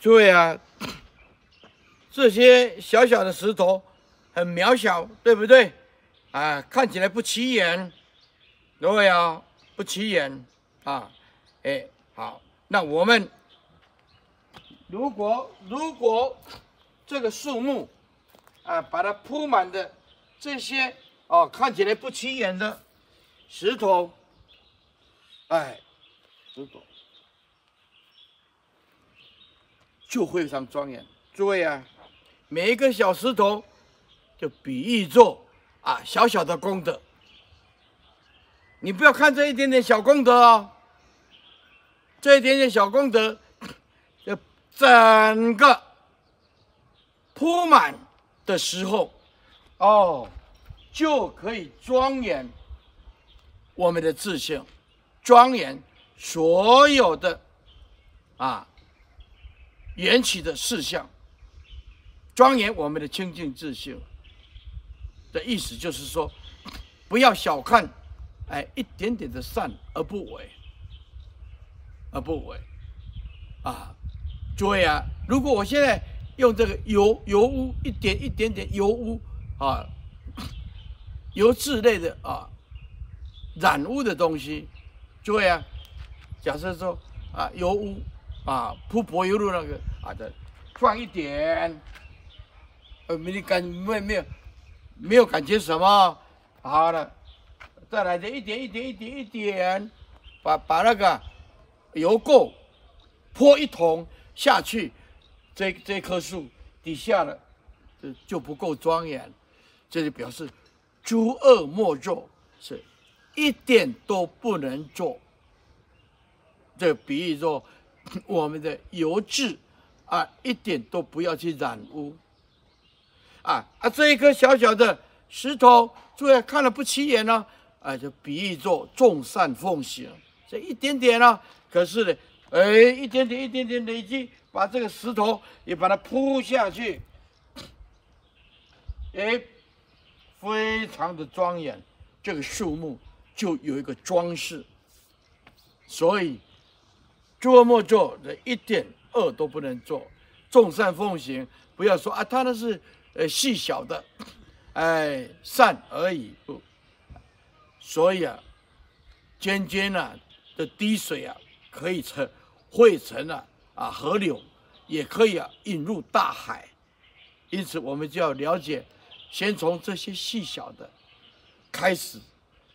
诸位啊，这些小小的石头很渺小，对不对？啊，看起来不起眼，各位啊，不起眼啊。哎，好，那我们如果如果这个树木啊，把它铺满的这些哦，看起来不起眼的石头，哎，石头就非常庄严。诸位啊，每一个小石头就比喻做啊小小的功德。你不要看这一点点小功德哦。这一点点小功德，就整个铺满的时候，哦，就可以庄严我们的自信，庄严所有的啊缘起的事项，庄严我们的清净自性的意思，就是说，不要小看哎一点点的善而不为。而不为，啊，诸位啊，如果我现在用这个油油污一点一点点油污啊，油渍类的啊染污的东西，诸位啊，假设说啊油污啊铺柏油路那个好的放一点，呃没你感没没有没有感觉什么，好了，再来这一点一点一点一点，把把那个。油垢泼一桶下去，这这棵树底下的就就不够庄严，这就表示诸恶莫作，是一点都不能做。这比喻说我们的油质啊，一点都不要去染污啊啊！这一颗小小的石头，注意看了不起眼呢，啊，就比喻做众善奉行，这一点点呢、可是呢，哎，一点点、一点点累积，把这个石头也把它铺下去，哎，非常的庄严，这个树木就有一个装饰。所以，诸恶莫作，这一点恶都不能做，众善奉行。不要说啊，他那是呃细小的，哎，善而已。不，所以啊，涓涓啊的滴水啊。可以成汇成了啊河流，也可以啊引入大海，因此我们就要了解，先从这些细小的开始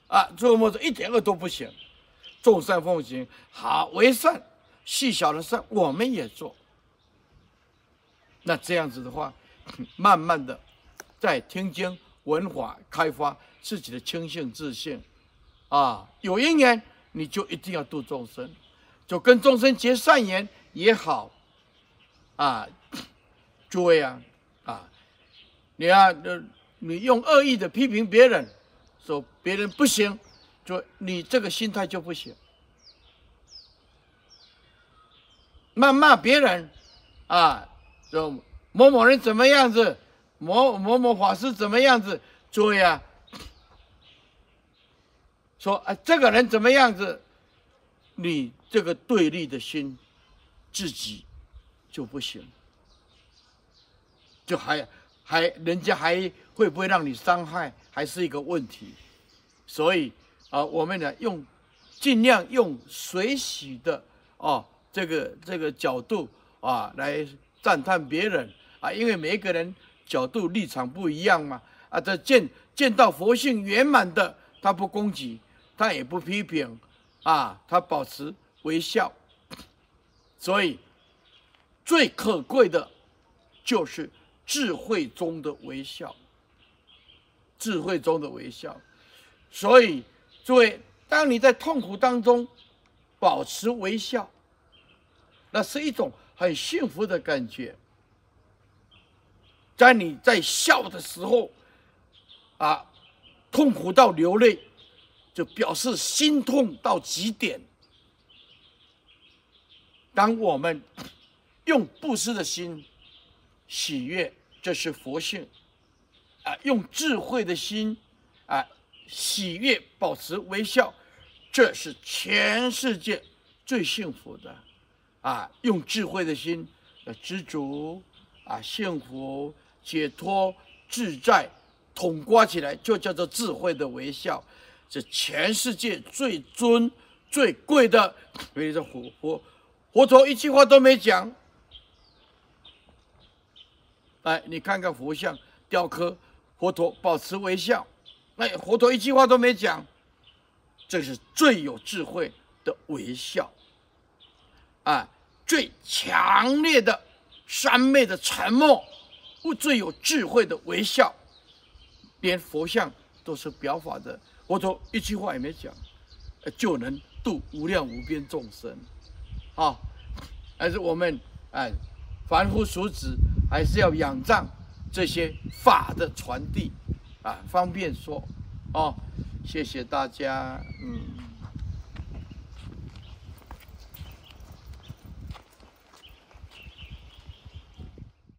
啊，做么子一点恶都不行，众善奉行，好为善，细小的事我们也做。那这样子的话，慢慢的在听经闻法开发自己的清净自信啊，有因缘你就一定要度众生。就跟众生结善缘也好，啊，诸位啊，啊，你啊，你用恶意的批评别人，说别人不行，就你这个心态就不行。谩骂别人，啊，说某某人怎么样子，某某某法师怎么样子，诸位啊，说啊，这个人怎么样子，你。这个对立的心，自己就不行，就还还人家还会不会让你伤害，还是一个问题。所以啊，我们呢用尽量用随喜的哦这个这个角度啊来赞叹别人啊，因为每一个人角度立场不一样嘛啊，这见见到佛性圆满的，他不攻击，他也不批评啊，他保持。微笑，所以最可贵的，就是智慧中的微笑。智慧中的微笑，所以诸位，当你在痛苦当中保持微笑，那是一种很幸福的感觉。在你在笑的时候，啊，痛苦到流泪，就表示心痛到极点。当我们用布施的心喜悦，这是佛性啊；用智慧的心啊喜悦，保持微笑，这是全世界最幸福的啊！用智慧的心呃知足啊，幸福、解脱、自在，统刮起来就叫做智慧的微笑。这全世界最尊最贵的，比如说佛佛佛陀一句话都没讲。哎，你看看佛像雕刻，佛陀保持微笑，哎，佛陀一句话都没讲，这是最有智慧的微笑，啊，最强烈的三昧的沉默，或最有智慧的微笑，连佛像都是表法的，佛陀一句话也没讲，就能度无量无边众生，啊，还是我们哎，凡夫俗子还是要仰仗这些法的传递，啊，方便说，啊，谢谢大家，嗯。